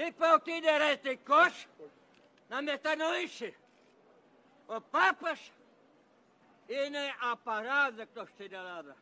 Et pour qui des restes na coches, la métanoïche, au papas, il n'est apparat de clocher de.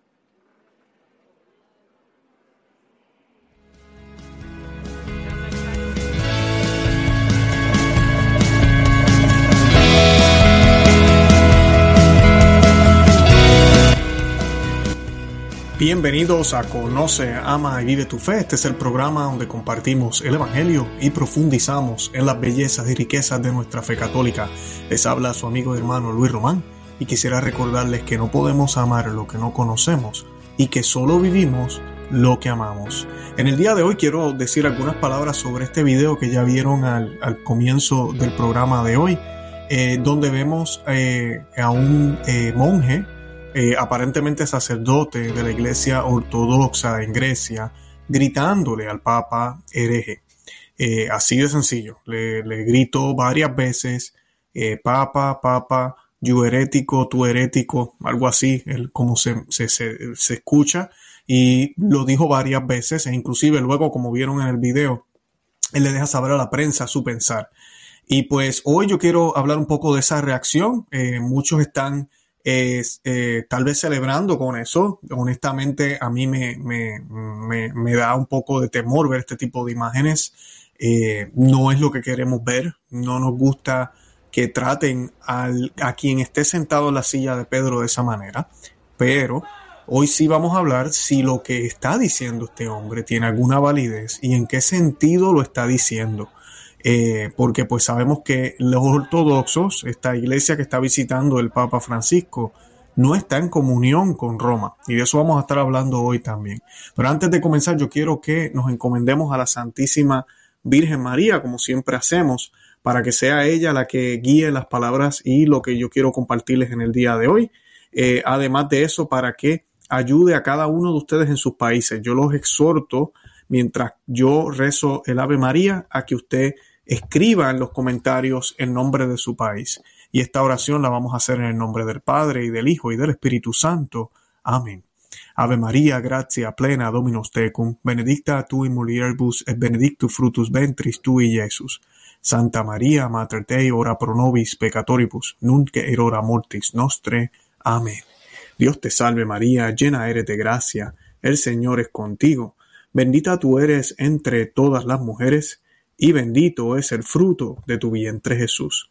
Bienvenidos a Conoce, Ama y Vive tu Fe. Este es el programa donde compartimos el Evangelio y profundizamos en las bellezas y riquezas de nuestra fe católica. Les habla su amigo y hermano Luis Román y quisiera recordarles que no podemos amar lo que no conocemos y que solo vivimos lo que amamos. En el día de hoy quiero decir algunas palabras sobre este video que ya vieron al, comienzo del programa de hoy, eh, donde vemos eh, a un eh, monje eh, aparentemente sacerdote de la iglesia ortodoxa en Grecia, gritándole al Papa hereje. Eh, así de sencillo. Le, gritó varias veces, eh, Papa, Papa, yo herético, tú herético, algo así, como se, se, escucha. Y lo dijo varias veces, e inclusive luego, como vieron en el video, él le deja saber a la prensa su pensar. Y pues hoy yo quiero hablar un poco de esa reacción. Muchos están eh, tal vez celebrando con eso. Honestamente, a mí me, me, me, me, da un poco de temor ver este tipo de imágenes. Eh, no es lo que queremos ver. No nos gusta que traten al, a quien esté sentado en la silla de Pedro de esa manera. Pero hoy sí vamos a hablar si lo que está diciendo este hombre tiene alguna validez y en qué sentido lo está diciendo. Eh, porque pues sabemos que los ortodoxos, esta iglesia que está visitando el Papa Francisco, no está en comunión con Roma. Y de eso vamos a estar hablando hoy también. Pero antes de comenzar, yo quiero que nos encomendemos a la Santísima Virgen María, como siempre hacemos, para que sea ella la que guíe las palabras y lo que yo quiero compartirles en el día de hoy. Eh, además de eso, para que ayude a cada uno de ustedes en sus países. Yo los exhorto, mientras yo rezo el Ave María, a que usted escriba en los comentarios el nombre de su país. Y esta oración la vamos a hacer en el nombre del Padre y del Hijo y del Espíritu Santo. Amén. Ave María, gratia plena Dominus tecum, benedicta tu in mulieribus et benedictus fructus ventris tui, Iesus. Santa María, Mater Dei, ora pro nobis peccatoribus, nunc et hora mortis nostre. Amén. Dios te salve María, llena eres de gracia, el Señor es contigo. Bendita tú eres entre todas las mujeres, y bendito es el fruto de tu vientre Jesús.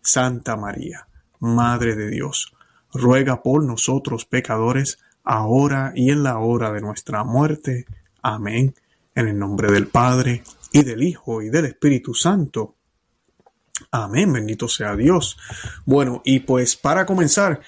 Santa María, Madre de Dios, ruega por nosotros pecadores, ahora y en la hora de nuestra muerte. Amén. En el nombre del Padre, y del Hijo, y del Espíritu Santo. Amén, bendito sea Dios. Bueno, y pues para comenzar,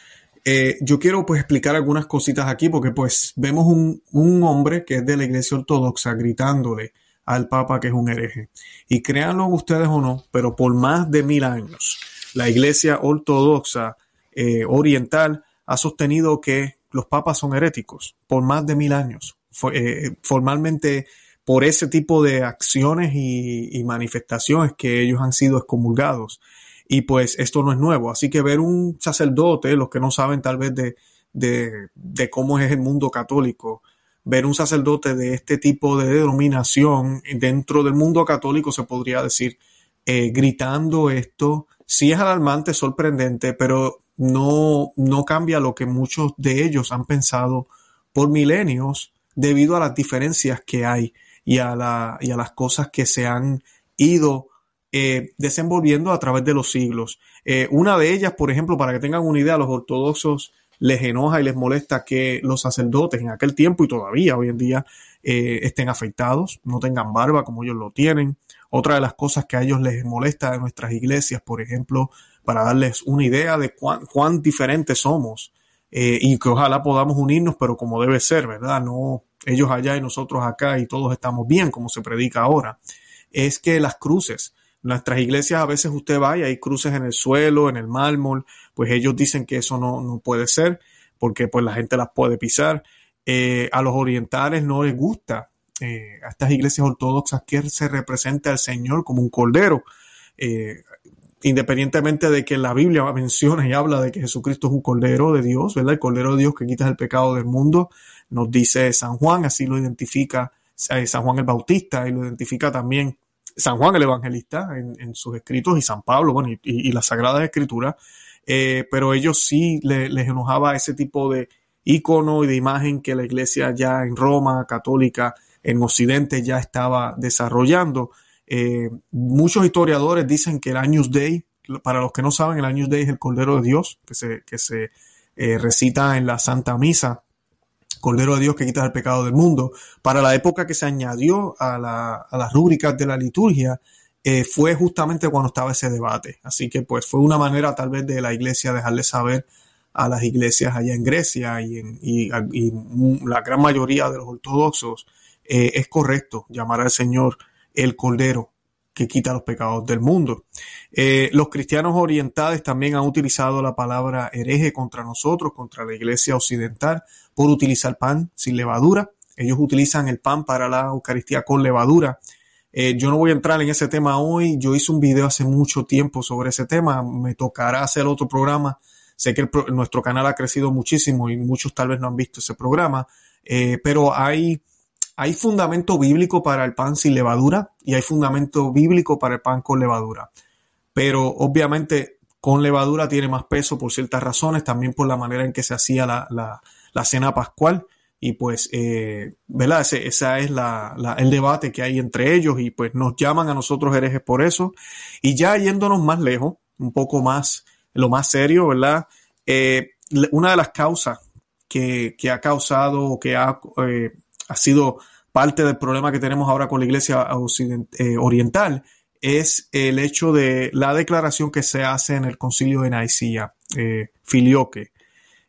eh, yo quiero pues explicar algunas cositas aquí, porque pues vemos un, un hombre que es de la iglesia ortodoxa gritándole al Papa que es un hereje. Y créanlo ustedes o no, pero por más de mil años, la Iglesia Ortodoxa eh, Oriental ha sostenido que los papas son heréticos, por más de mil años. Eh, formalmente, por ese tipo de acciones y, manifestaciones que ellos han sido excomulgados. Y pues esto no es nuevo. Así que ver un sacerdote, los que no saben tal vez de, de cómo es el mundo católico, ver un sacerdote de este tipo de denominación dentro del mundo católico, se podría decir, eh, gritando esto, sí es alarmante, sorprendente, pero no, no cambia lo que muchos de ellos han pensado por milenios debido a las diferencias que hay y a, la, y a las cosas que se han ido eh, desenvolviendo a través de los siglos. Eh, una de ellas, por ejemplo, para que tengan una idea, los ortodoxos les enoja y les molesta que los sacerdotes en aquel tiempo y todavía hoy en día eh, estén afeitados, no tengan barba como ellos lo tienen. Otra de las cosas que a ellos les molesta de nuestras iglesias, por ejemplo, para darles una idea de cuán, cuán diferentes somos eh, y que ojalá podamos unirnos, pero como debe ser, ¿verdad? No ellos allá y nosotros acá y todos estamos bien, como se predica ahora. es que las cruces, nuestras iglesias a veces usted va y hay cruces en el suelo, en el mármol, pues ellos dicen que eso no, no puede ser porque pues la gente las puede pisar. Eh, a los orientales no les gusta eh, a estas iglesias ortodoxas que se represente al Señor como un cordero. Eh, independientemente de que la Biblia menciona y habla de que Jesucristo es un cordero de Dios, ¿verdad? El cordero de Dios que quita el pecado del mundo, nos dice San Juan, así lo identifica San Juan el Bautista y lo identifica también San Juan el Evangelista en, sus escritos y San Pablo, bueno, y, y, las Sagradas Escrituras, eh, pero ellos sí les enojaba ese tipo de icono y de imagen que la iglesia ya en Roma, católica, en Occidente ya estaba desarrollando. Eh, muchos historiadores dicen que el Agnus Dei, para los que no saben, el Agnus Dei es el Cordero de Dios que se, que se eh, recita en la Santa Misa Cordero de Dios que quita el pecado del mundo, para la época que se añadió a, las rúbricas de la liturgia, eh, fue justamente cuando estaba ese debate. Así que pues fue una manera tal vez de la iglesia dejarle saber a las iglesias allá en Grecia y, en, la gran mayoría de los ortodoxos, eh, es correcto llamar al Señor el Cordero que quita los pecados del mundo. Eh, los cristianos orientales también han utilizado la palabra hereje contra nosotros, contra la iglesia occidental, por utilizar pan sin levadura. Ellos utilizan el pan para la Eucaristía con levadura. Eh, yo no voy a entrar en ese tema hoy. Yo hice un video hace mucho tiempo sobre ese tema. Me tocará hacer otro programa. Sé que nuestro canal ha crecido muchísimo y muchos tal vez no han visto ese programa. Eh, pero hay hay fundamento bíblico para el pan sin levadura y hay fundamento bíblico para el pan con levadura. Pero obviamente con levadura tiene más peso por ciertas razones, también por la manera en que se hacía la, cena pascual. Y pues, eh, ¿verdad? Ese esa es la, el debate que hay entre ellos y pues nos llaman a nosotros herejes por eso. Y ya yéndonos más lejos, un poco más, lo más serio, ¿verdad? Eh, una de las causas que, que ha causado o que ha eh, ha sido parte del problema que tenemos ahora con la iglesia eh, oriental, es el hecho de la declaración que se hace en el concilio de Nicea, eh, filioque.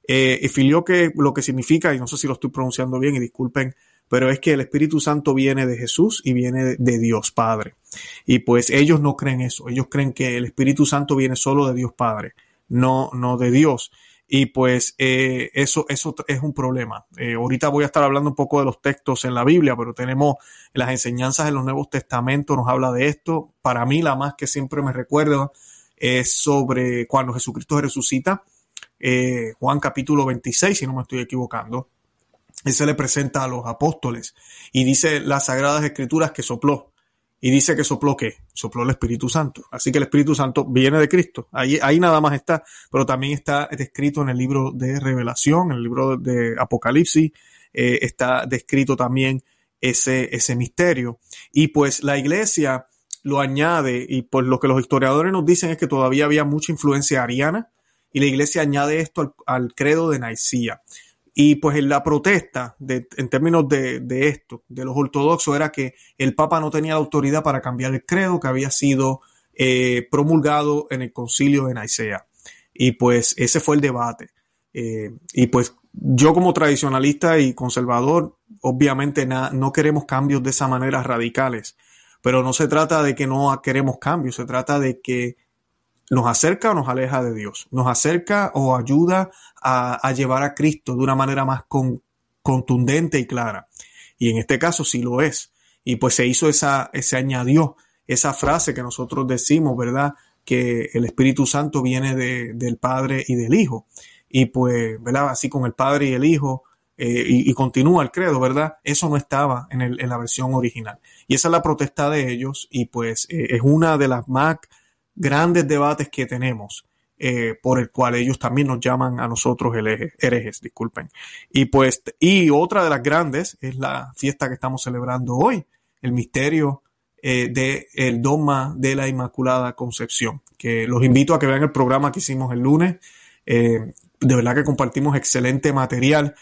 Eh, filioque lo que significa, y no sé si lo estoy pronunciando bien y disculpen, pero es que el Espíritu Santo viene de Jesús y viene de Dios Padre. Y pues ellos no creen eso, ellos creen que el Espíritu Santo viene solo de Dios Padre, no, no de Dios. Y pues eh, eso, eso es un problema. Eh, ahorita voy a estar hablando un poco de los textos en la Biblia, pero tenemos las enseñanzas en los Nuevos Testamentos, nos habla de esto. Para mí la más que siempre me recuerda es sobre cuando Jesucristo resucita, eh, Juan capítulo 26, si no me estoy equivocando. Él se le presenta a los apóstoles y dice las sagradas escrituras que sopló y dice que sopló qué? Sopló el Espíritu Santo. Así que el Espíritu Santo viene de Cristo. Ahí, ahí nada más está, pero también está descrito en el libro de Revelación, en el libro de Apocalipsis, eh, está descrito también ese, ese misterio. Y pues la iglesia lo añade, y pues lo que los historiadores nos dicen es que todavía había mucha influencia ariana, y la iglesia añade esto al, al credo de Nicía. Y pues la protesta, en términos de, de, esto, de los ortodoxos, era que el Papa no tenía la autoridad para cambiar el credo que había sido eh, promulgado en el concilio de Nicea. Y pues ese fue el debate. Eh, y pues yo como tradicionalista y conservador, obviamente no queremos cambios de esa manera radicales, pero no se trata de que no queremos cambios, se trata de que nos acerca o nos aleja de Dios, nos acerca o ayuda a, llevar a Cristo de una manera más contundente y clara. Y en este caso sí lo es. Y pues se hizo esa, se añadió esa frase que nosotros decimos, ¿verdad? Que el Espíritu Santo viene de, del Padre y del Hijo. Y pues, ¿verdad? Así con el Padre y el Hijo, eh, y, continúa el credo, ¿verdad? Eso no estaba en, la versión original. Y esa es la protesta de ellos y pues eh, es una de las más grandes debates que tenemos, eh, por el cual ellos también nos llaman a nosotros herejes, disculpen. Y pues, y otra de las grandes es la fiesta que estamos celebrando hoy, el misterio eh, del dogma de la Inmaculada Concepción, que los invito a que vean el programa que hicimos el lunes. Eh, de verdad que compartimos excelente material.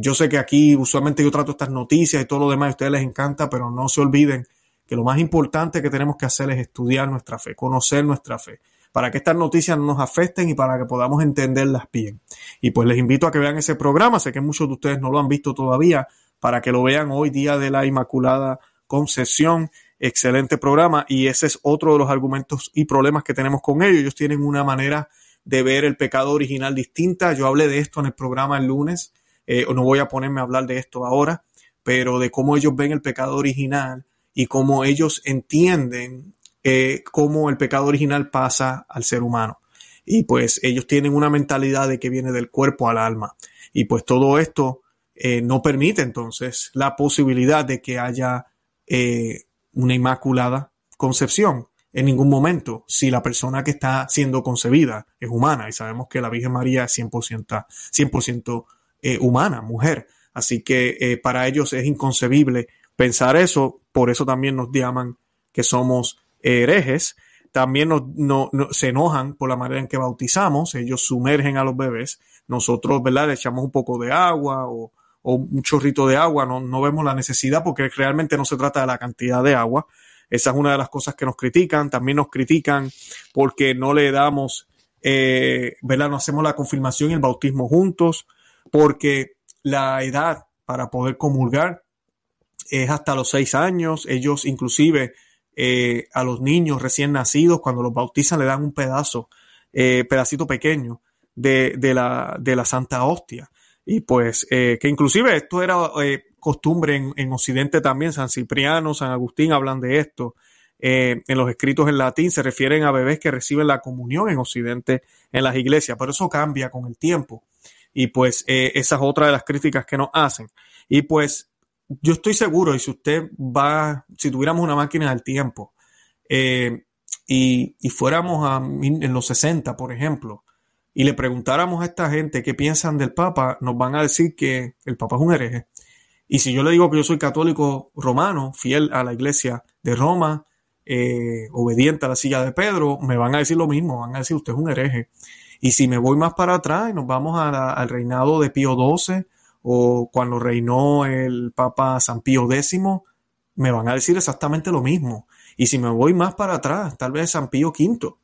yo sé que aquí usualmente yo trato estas noticias y todo lo demás, a ustedes les encanta, pero no se olviden que lo más importante que tenemos que hacer es estudiar nuestra fe, conocer nuestra fe, para que estas noticias no nos afecten y para que podamos entenderlas bien. Y pues les invito a que vean ese programa, sé que muchos de ustedes no lo han visto todavía, para que lo vean hoy día de la Inmaculada Concepción. excelente programa y ese es otro de los argumentos y problemas que tenemos con ellos. Ellos tienen una manera de ver el pecado original distinta. Yo hablé de esto en el programa el lunes, eh, no voy a ponerme a hablar de esto ahora, pero de cómo ellos ven el pecado original y cómo ellos entienden eh, cómo el pecado original pasa al ser humano. Y pues ellos tienen una mentalidad de que viene del cuerpo al alma. Y pues todo esto eh, no permite entonces la posibilidad de que haya eh, una inmaculada concepción en ningún momento si la persona que está siendo concebida es humana y sabemos que la Virgen María es 100%, 100 humana, mujer. Así que para ellos es inconcebible pensar eso, por eso también nos llaman que somos herejes, también nos, se enojan por la manera en que bautizamos, ellos sumergen a los bebés, nosotros, ¿verdad? Le echamos un poco de agua o, un chorrito de agua, no, no vemos la necesidad porque realmente no se trata de la cantidad de agua. Esa es una de las cosas que nos critican. También nos critican porque no le damos, eh, ¿verdad? No hacemos la confirmación y el bautismo juntos, porque la edad para poder comulgar es hasta los seis años. Ellos inclusive eh, a los niños recién nacidos, cuando los bautizan, le dan un pedazo, eh, pedacito pequeño de, de, la, de la Santa Hostia. Y pues, eh, que inclusive esto era costumbre en, en, Occidente también, San Cipriano, San Agustín hablan de esto. en los escritos en latín se refieren a bebés que reciben la comunión en Occidente en las iglesias, pero eso cambia con el tiempo. Y pues esa es otra de las críticas que nos hacen. Y pues yo estoy seguro, y si usted va, si tuviéramos una máquina del tiempo eh, y, fuéramos a, en los 60, por ejemplo, y le preguntáramos a esta gente qué piensan del Papa, nos van a decir que el Papa es un hereje. Y si yo le digo que yo soy católico romano, fiel a la iglesia de Roma, eh, obediente a la silla de Pedro, me van a decir lo mismo, van a decir usted es un hereje. Y si me voy más para atrás y nos vamos al reinado de Pío XII, o cuando reinó el Papa San Pío X, me van a decir exactamente lo mismo. Y si me voy más para atrás, tal vez San Pío V.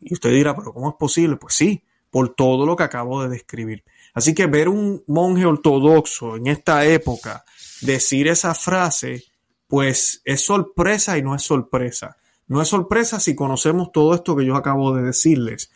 Y usted dirá, pero ¿cómo es posible? Pues sí, por todo lo que acabo de describir. Así que ver un monje ortodoxo en esta época decir esa frase, pues es sorpresa y no es sorpresa. No es sorpresa si conocemos todo esto que yo acabo de decirles.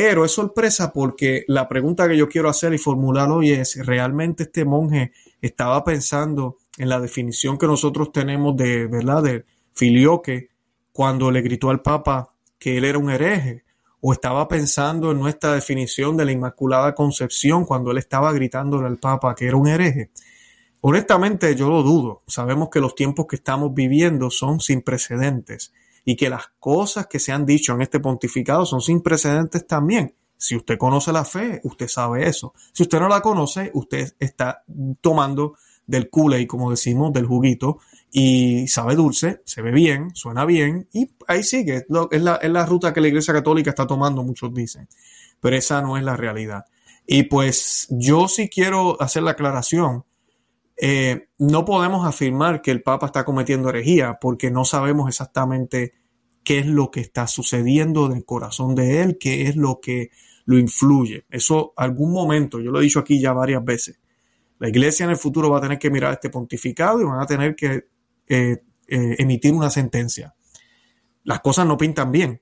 Pero es sorpresa porque la pregunta que yo quiero hacer y formular hoy es, ¿realmente este monje estaba pensando en la definición que nosotros tenemos de, ¿verdad?, de filioque cuando le gritó al Papa que él era un hereje? ¿O estaba pensando en nuestra definición de la Inmaculada Concepción cuando él estaba gritándole al Papa que era un hereje? Honestamente, yo lo dudo. Sabemos que los tiempos que estamos viviendo son sin precedentes y que las cosas que se han dicho en este pontificado son sin precedentes también. Si usted conoce la fe, usted sabe eso. Si usted no la conoce, usted está tomando del y como decimos, del juguito, y sabe dulce, se ve bien, suena bien, y ahí sigue. Es la, es la ruta que la Iglesia Católica está tomando, muchos dicen. Pero esa no es la realidad. Y pues yo sí quiero hacer la aclaración eh, no podemos afirmar que el Papa está cometiendo herejía porque no sabemos exactamente qué es lo que está sucediendo en el corazón de él, qué es lo que lo influye. Eso algún momento, yo lo he dicho aquí ya varias veces, la iglesia en el futuro va a tener que mirar este pontificado y van a tener que eh, eh, emitir una sentencia. Las cosas no pintan bien,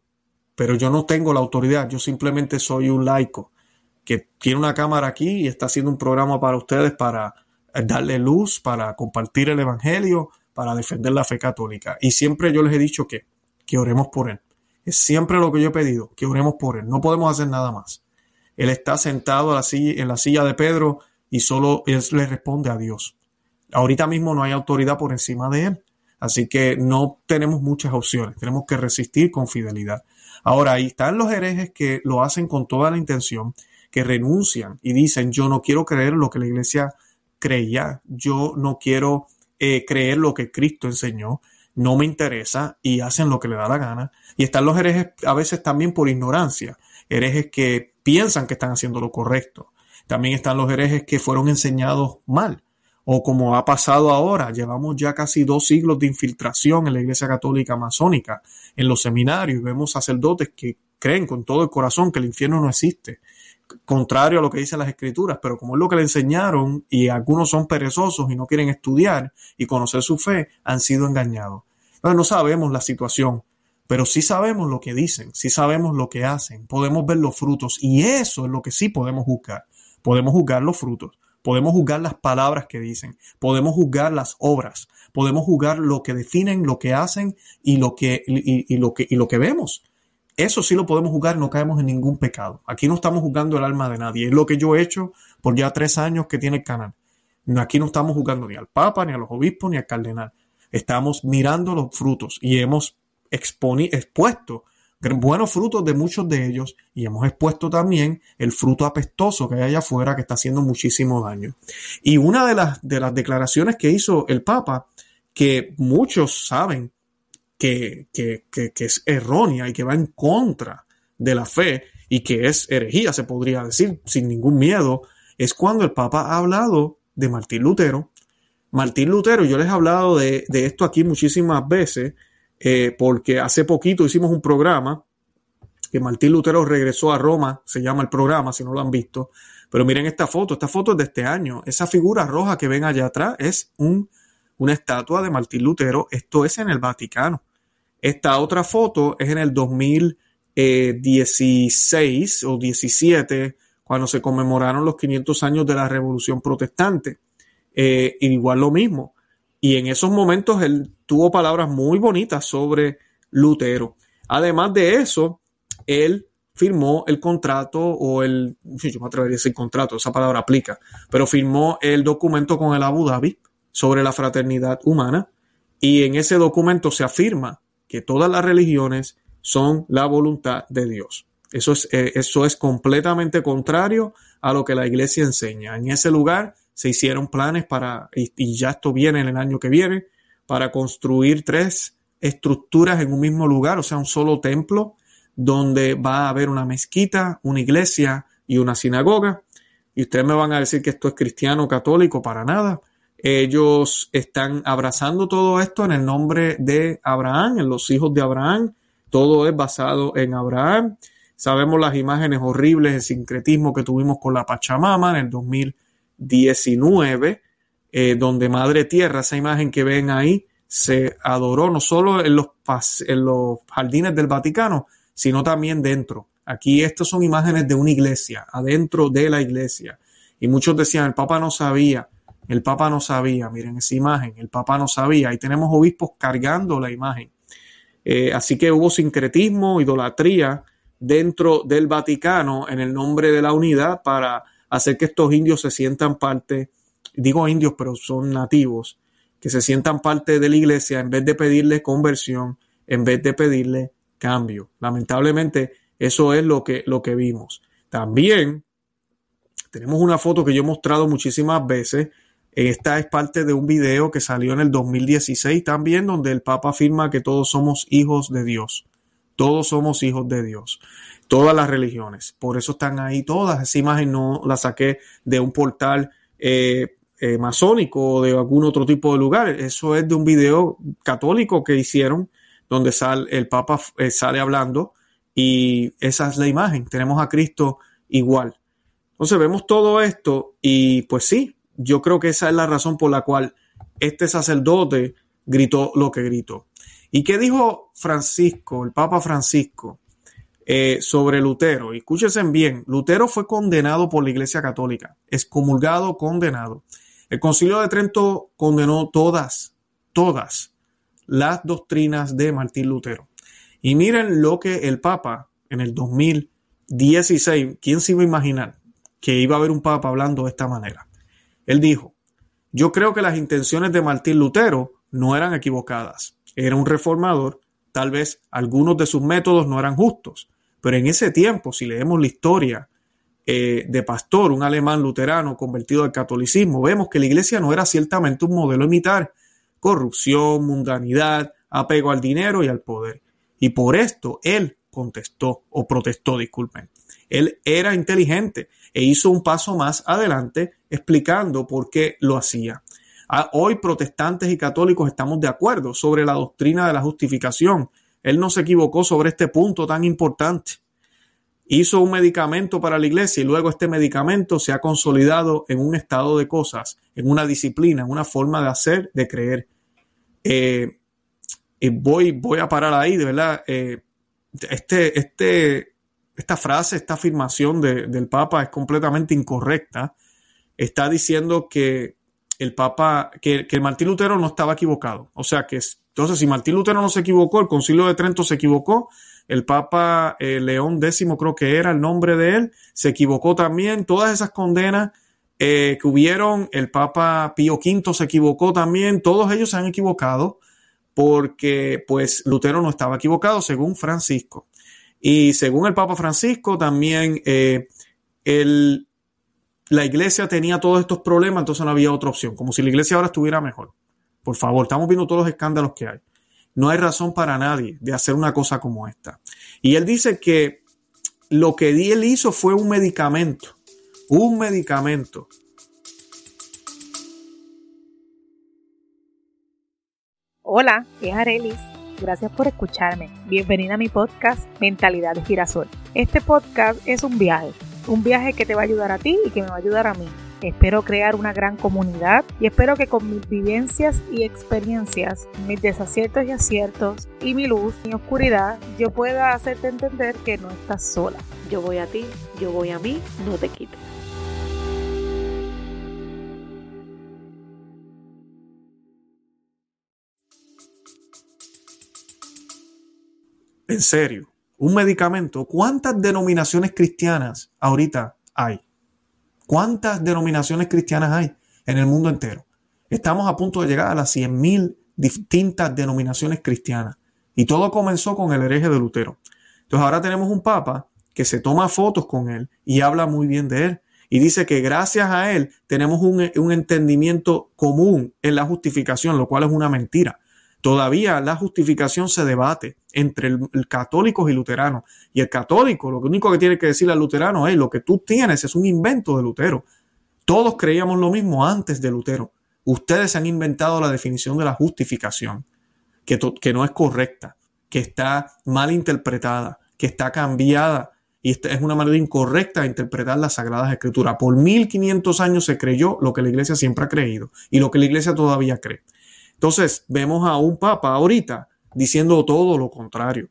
pero yo no tengo la autoridad, yo simplemente soy un laico que tiene una cámara aquí y está haciendo un programa para ustedes para darle luz, para compartir el Evangelio, para defender la fe católica. Y siempre yo les he dicho que, que oremos por Él. Es siempre lo que yo he pedido, que oremos por Él. No podemos hacer nada más. Él está sentado en la silla, de Pedro y solo Él le responde a Dios. Ahorita mismo no hay autoridad por encima de Él. Así que no tenemos muchas opciones. Tenemos que resistir con fidelidad. Ahora, ahí están los herejes que lo hacen con toda la intención, que renuncian y dicen, yo no quiero creer lo que la iglesia creía, yo no quiero eh, creer lo que Cristo enseñó, no me interesa y hacen lo que le da la gana. Y están los herejes a veces también por ignorancia, herejes que piensan que están haciendo lo correcto. También están los herejes que fueron enseñados mal. O como ha pasado ahora, llevamos ya casi dos siglos de infiltración en la Iglesia Católica Masónica, en los seminarios, vemos sacerdotes que creen con todo el corazón que el infierno no existe, contrario a lo que dicen las escrituras, pero como es lo que le enseñaron y algunos son perezosos y no quieren estudiar y conocer su fe, han sido engañados. no sabemos la situación, pero sí sabemos lo que dicen, sí sabemos lo que hacen, podemos ver los frutos y eso es lo que sí podemos juzgar. Podemos juzgar los frutos, podemos juzgar las palabras que dicen, podemos juzgar las obras, podemos juzgar lo que definen, lo que hacen y lo que, y, lo, que, y lo que vemos. Eso sí lo podemos juzgar, no caemos en ningún pecado. Aquí no estamos juzgando el alma de nadie. Es lo que yo he hecho por ya tres años que tiene el canal. Aquí no estamos juzgando ni al Papa, ni a los obispos, ni al cardenal. Estamos mirando los frutos y hemos expuesto buenos frutos de muchos de ellos y hemos expuesto también el fruto apestoso que hay allá afuera que está haciendo muchísimo daño. Y una de las, de las declaraciones que hizo el Papa, que muchos saben que, es errónea y que va en contra de la fe y que es herejía, se podría decir, sin ningún miedo, es cuando el Papa ha hablado de Martín Lutero. Martín Lutero, yo les he hablado de, esto aquí muchísimas veces, eh, porque hace poquito hicimos un programa que Martín Lutero regresó a Roma, se llama el programa, si no lo han visto. Pero miren esta foto, esta foto es de este año. Esa figura roja que ven allá atrás es un, una estatua de Martín Lutero. Esto es en el Vaticano. Esta otra foto es en el 2016 o 17 cuando se conmemoraron los 500 años de la Revolución Protestante. Eh, igual lo mismo. Y en esos momentos él tuvo palabras muy bonitas sobre Lutero. Además de eso, él firmó el contrato o el, yo me atrevería a decir contrato, esa palabra aplica, pero firmó el documento con el Abu Dhabi sobre la fraternidad humana y en ese documento se afirma que todas las religiones son la voluntad de Dios. Eso es, eh, eso es completamente contrario a lo que la iglesia enseña. En ese lugar se hicieron planes para, y, ya esto viene en el año que viene, para construir tres estructuras en un mismo lugar, o sea, un solo templo, donde va a haber una mezquita, una iglesia y una sinagoga. Y ustedes me van a decir que esto es cristiano católico, para nada. Ellos están abrazando todo esto en el nombre de Abraham, en los hijos de Abraham. Todo es basado en Abraham. Sabemos las imágenes horribles de sincretismo que tuvimos con la Pachamama en el 2019, eh, donde Madre Tierra, esa imagen que ven ahí, se adoró no solo en los, en los jardines del Vaticano, sino también dentro. Aquí estas son imágenes de una iglesia, adentro de la iglesia. Y muchos decían, el Papa no sabía, el Papa no sabía, miren esa imagen, el Papa no sabía. Y tenemos obispos cargando la imagen. Eh, así que hubo sincretismo, idolatría dentro del Vaticano en el nombre de la unidad para hacer que estos indios se sientan parte, digo indios, pero son nativos, que se sientan parte de la iglesia en vez de pedirle conversión, en vez de pedirle cambio. Lamentablemente, eso es lo que, lo que vimos. También tenemos una foto que yo he mostrado muchísimas veces. Esta es parte de un video que salió en el 2016 también, donde el Papa afirma que todos somos hijos de Dios. Todos somos hijos de Dios. Todas las religiones. Por eso están ahí todas. Esa imagen no la saqué de un portal eh, eh, masónico o de algún otro tipo de lugar. Eso es de un video católico que hicieron donde sale, el Papa eh, sale hablando y esa es la imagen. Tenemos a Cristo igual. Entonces vemos todo esto y pues sí, yo creo que esa es la razón por la cual este sacerdote gritó lo que gritó. ¿Y qué dijo Francisco, el Papa Francisco, eh, sobre Lutero? Escúchense bien, Lutero fue condenado por la Iglesia Católica, excomulgado, condenado. El Concilio de Trento condenó todas, todas las doctrinas de Martín Lutero. Y miren lo que el Papa en el 2016, ¿quién se iba a imaginar que iba a haber un Papa hablando de esta manera? Él dijo, yo creo que las intenciones de Martín Lutero no eran equivocadas era un reformador, tal vez algunos de sus métodos no eran justos, pero en ese tiempo, si leemos la historia eh, de Pastor, un alemán luterano convertido al catolicismo, vemos que la iglesia no era ciertamente un modelo imitar, corrupción, mundanidad, apego al dinero y al poder. Y por esto él contestó o protestó, disculpen. Él era inteligente e hizo un paso más adelante explicando por qué lo hacía. Ah, hoy protestantes y católicos estamos de acuerdo sobre la doctrina de la justificación. Él no se equivocó sobre este punto tan importante. Hizo un medicamento para la iglesia y luego este medicamento se ha consolidado en un estado de cosas, en una disciplina, en una forma de hacer, de creer. Eh, y voy, voy a parar ahí, de verdad. Eh, este, este, esta frase, esta afirmación del Papa es completamente incorrecta. Está diciendo que el Papa, que, que Martín Lutero no estaba equivocado. O sea que, entonces, si Martín Lutero no se equivocó, el Concilio de Trento se equivocó, el Papa eh, León X creo que era el nombre de él, se equivocó también, todas esas condenas eh, que hubieron, el Papa Pío V se equivocó también, todos ellos se han equivocado porque pues Lutero no estaba equivocado según Francisco. Y según el Papa Francisco también eh, el, la iglesia tenía todos estos problemas, entonces no había otra opción, como si la iglesia ahora estuviera mejor. Por favor, estamos viendo todos los escándalos que hay. No hay razón para nadie de hacer una cosa como esta. Y él dice que lo que él hizo fue un medicamento, un medicamento. Hola, es Arelis. Gracias por escucharme. Bienvenida a mi podcast Mentalidad de Girasol. Este podcast es un viaje, un viaje que te va a ayudar a ti y que me va a ayudar a mí Espero crear una gran comunidad y espero que con mis vivencias y experiencias, mis desaciertos y aciertos y mi luz y oscuridad, yo pueda hacerte entender que no estás sola. Yo voy a ti, yo voy a mí, no te quites. En serio, un medicamento. ¿Cuántas denominaciones cristianas ahorita hay? ¿Cuántas denominaciones cristianas hay en el mundo entero? Estamos a punto de llegar a las 100.000 distintas denominaciones cristianas. Y todo comenzó con el hereje de Lutero. Entonces ahora tenemos un papa que se toma fotos con él y habla muy bien de él. Y dice que gracias a él tenemos un, un entendimiento común en la justificación, lo cual es una mentira. Todavía la justificación se debate entre el, católicos y luteranos. Y el católico lo único que tiene que decirle al luterano es lo que tú tienes es un invento de Lutero. Todos creíamos lo mismo antes de Lutero. Ustedes han inventado la definición de la justificación, que, no es correcta, que está mal interpretada, que está cambiada y es una manera incorrecta de interpretar las Sagradas Escrituras. Por 1500 años se creyó lo que la iglesia siempre ha creído y lo que la iglesia todavía cree. Entonces, vemos a un papa ahorita diciendo todo lo contrario.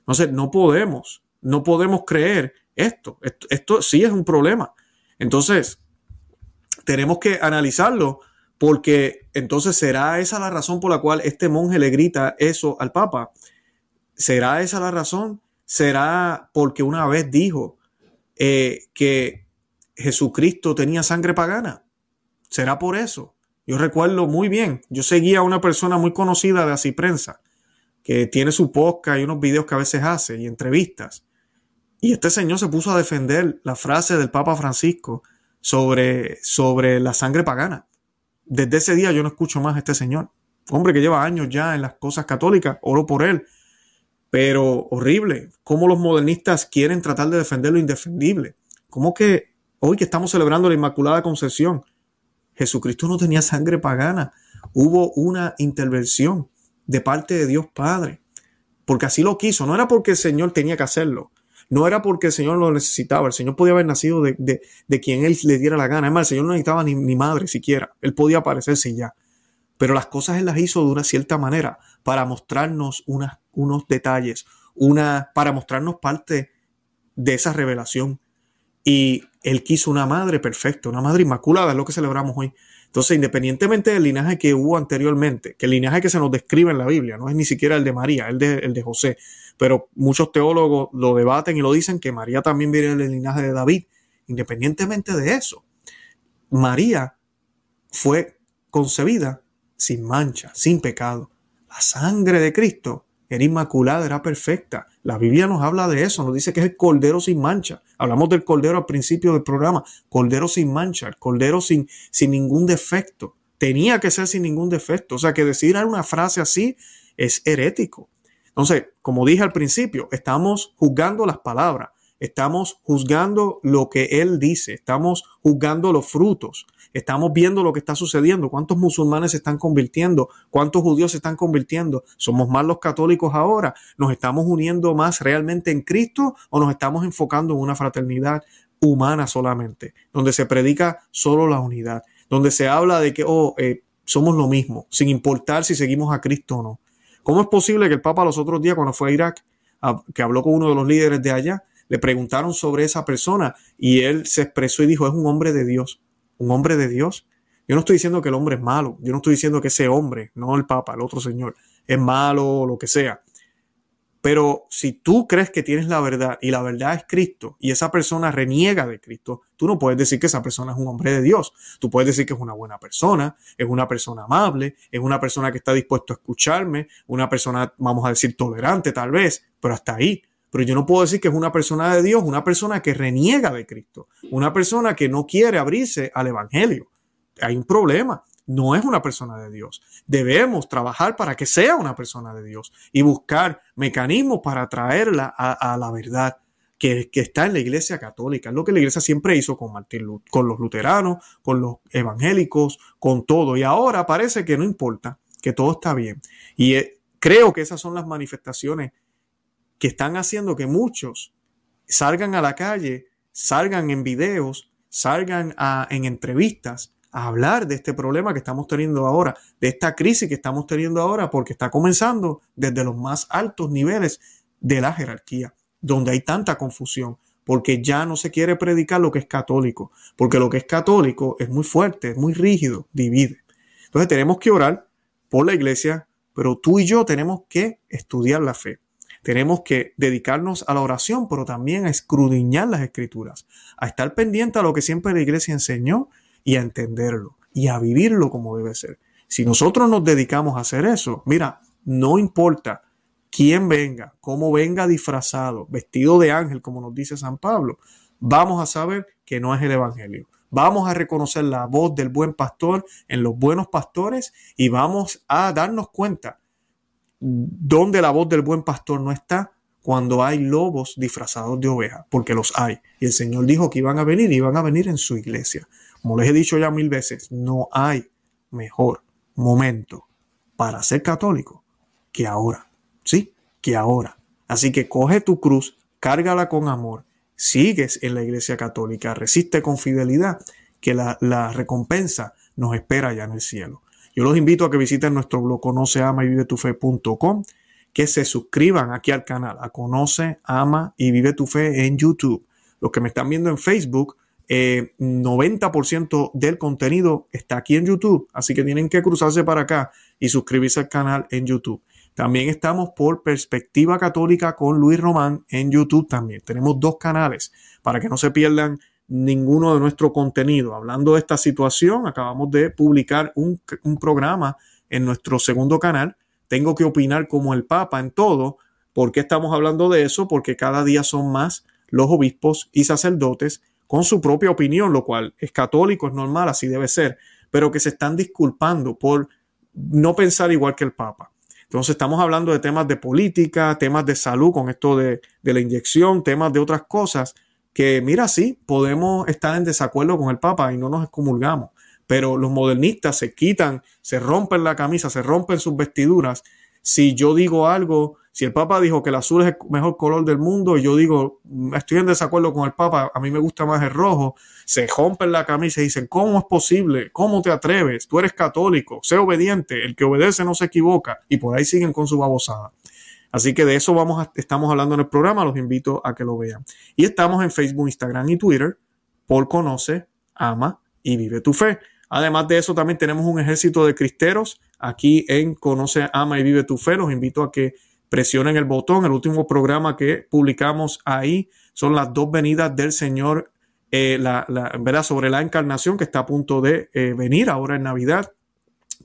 Entonces, no podemos, no podemos creer esto. Esto, sí es un problema. Entonces, tenemos que analizarlo porque entonces será esa la razón por la cual este monje le grita eso al papa. ¿Será esa la razón? ¿Será porque una vez dijo eh, que Jesucristo tenía sangre pagana? ¿Será por eso? Yo recuerdo muy bien, yo seguía a una persona muy conocida de así prensa, que tiene su podcast y unos videos que a veces hace y entrevistas. Y este señor se puso a defender la frase del Papa Francisco sobre, sobre la sangre pagana. Desde ese día yo no escucho más a este señor. Hombre que lleva años ya en las cosas católicas, oro por él. Pero horrible, cómo los modernistas quieren tratar de defender lo indefendible. Cómo que hoy que estamos celebrando la Inmaculada Concepción, Jesucristo no tenía sangre pagana. Hubo una intervención de parte de Dios Padre, porque así lo quiso. No era porque el Señor tenía que hacerlo. No era porque el Señor lo necesitaba. El Señor podía haber nacido de, quien Él le diera la gana. Es más, el Señor no necesitaba ni, ni madre siquiera. Él podía aparecerse ya. Pero las cosas Él las hizo de una cierta manera para mostrarnos unos detalles, una, para mostrarnos parte de esa revelación. Y él quiso una madre perfecta, una madre inmaculada, es lo que celebramos hoy. Entonces, independientemente del linaje que hubo anteriormente, que el linaje que se nos describe en la Biblia no es ni siquiera el de María, el de, el de José, pero muchos teólogos lo debaten y lo dicen que María también viene del linaje de David. Independientemente de eso, María fue concebida sin mancha, sin pecado. La sangre de Cristo era inmaculada, era perfecta. La Biblia nos habla de eso, nos dice que es el cordero sin mancha. Hablamos del cordero al principio del programa, cordero sin mancha, el cordero sin, sin ningún defecto. Tenía que ser sin ningún defecto. O sea que decir una frase así es herético. Entonces, como dije al principio, estamos juzgando las palabras, estamos juzgando lo que él dice, estamos juzgando los frutos. Estamos viendo lo que está sucediendo, cuántos musulmanes se están convirtiendo, cuántos judíos se están convirtiendo. ¿Somos más los católicos ahora? ¿Nos estamos uniendo más realmente en Cristo o nos estamos enfocando en una fraternidad humana solamente, donde se predica solo la unidad, donde se habla de que oh, eh, somos lo mismo, sin importar si seguimos a Cristo o no? ¿Cómo es posible que el Papa los otros días, cuando fue a Irak, que habló con uno de los líderes de allá, le preguntaron sobre esa persona y él se expresó y dijo, es un hombre de Dios, un hombre de Dios. Yo no estoy diciendo que el hombre es malo, yo no estoy diciendo que ese hombre, no el Papa, el otro señor, es malo o lo que sea. Pero si tú crees que tienes la verdad y la verdad es Cristo y esa persona reniega de Cristo, tú no puedes decir que esa persona es un hombre de Dios. Tú puedes decir que es una buena persona, es una persona amable, es una persona que está dispuesto a escucharme, una persona, vamos a decir, tolerante tal vez, pero hasta ahí. Pero yo no puedo decir que es una persona de Dios, una persona que reniega de Cristo, una persona que no quiere abrirse al Evangelio. Hay un problema. No es una persona de Dios. Debemos trabajar para que sea una persona de Dios y buscar mecanismos para traerla a, la verdad que, está en la iglesia católica. Es lo que la iglesia siempre hizo con, Martín, con los luteranos, con los evangélicos, con todo. Y ahora parece que no importa, que todo está bien. Y eh, creo que esas son las manifestaciones que están haciendo que muchos salgan a la calle, salgan en videos, salgan en entrevistas a hablar de este problema que estamos teniendo ahora, de esta crisis que estamos teniendo ahora, porque está comenzando desde los más altos niveles de la jerarquía, donde hay tanta confusión, porque ya no se quiere predicar lo que es católico, porque lo que es católico es muy fuerte, es muy rígido, divide. Entonces tenemos que orar por la iglesia, pero tú y yo tenemos que estudiar la fe. Tenemos que dedicarnos a la oración, pero también a escrudiñar las escrituras, a estar pendiente a lo que siempre la iglesia enseñó y a entenderlo y a vivirlo como debe ser. Si nosotros nos dedicamos a hacer eso, mira, no importa quién venga, cómo venga disfrazado, vestido de ángel, como nos dice San Pablo, vamos a saber que no es el Evangelio. Vamos a reconocer la voz del buen pastor en los buenos pastores y vamos a darnos cuenta donde la voz del buen pastor no está cuando hay lobos disfrazados de oveja, porque los hay. Y el Señor dijo que iban a venir y iban a venir en su iglesia. Como les he dicho ya mil veces, no hay mejor momento para ser católico que ahora. Sí, que ahora. Así que coge tu cruz, cárgala con amor, sigues en la iglesia católica, resiste con fidelidad, que la, la recompensa nos espera ya en el cielo. Yo los invito a que visiten nuestro blog conoce, ama y vive tu fe.com, que se suscriban aquí al canal, a Conoce, Ama y Vive tu Fe en YouTube. Los que me están viendo en Facebook, 90% eh, del contenido está aquí en YouTube, así que tienen que cruzarse para acá y suscribirse al canal en YouTube. También estamos por Perspectiva Católica con Luis Román en YouTube también. Tenemos dos canales para que no se pierdan ninguno de nuestro contenido. Hablando de esta situación, acabamos de publicar un, programa en nuestro segundo canal. Tengo que opinar como el Papa en todo. ¿Por qué estamos hablando de eso? Porque cada día son más los obispos y sacerdotes con su propia opinión, lo cual es católico, es normal, así debe ser, pero que se están disculpando por no pensar igual que el Papa. Entonces estamos hablando de temas de política, temas de salud con esto de, de la inyección, temas de otras cosas que mira, sí, podemos estar en desacuerdo con el Papa y no nos excomulgamos, pero los modernistas se quitan, se rompen la camisa, se rompen sus vestiduras. Si yo digo algo, si el Papa dijo que el azul es el mejor color del mundo y yo digo, estoy en desacuerdo con el Papa, a mí me gusta más el rojo, se rompen la camisa y dicen, ¿cómo es posible? ¿Cómo te atreves? Tú eres católico, sé obediente, el que obedece no se equivoca y por ahí siguen con su babosada. Así que de eso vamos estamos hablando en el programa, los invito a que lo vean. Y estamos en Facebook, Instagram y Twitter por Conoce, Ama y Vive tu Fe. Además de eso, también tenemos un ejército de cristeros aquí en Conoce, Ama y Vive tu Fe. Los invito a que presionen el botón. El último programa que publicamos ahí son las dos venidas del Señor, eh, la, ¿verdad? sobre la encarnación que está a punto de eh, venir ahora en Navidad.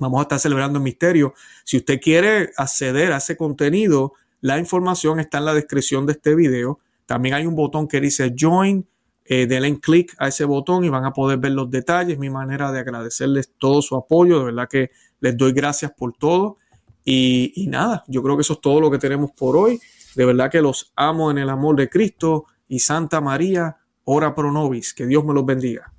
Vamos a estar celebrando el misterio. Si usted quiere acceder a ese contenido, la información está en la descripción de este video. También hay un botón que dice Join. Eh, denle clic a ese botón y van a poder ver los detalles. Mi manera de agradecerles todo su apoyo. De verdad que les doy gracias por todo. Y, y nada, yo creo que eso es todo lo que tenemos por hoy. De verdad que los amo en el amor de Cristo y Santa María, ora pro nobis. Que Dios me los bendiga.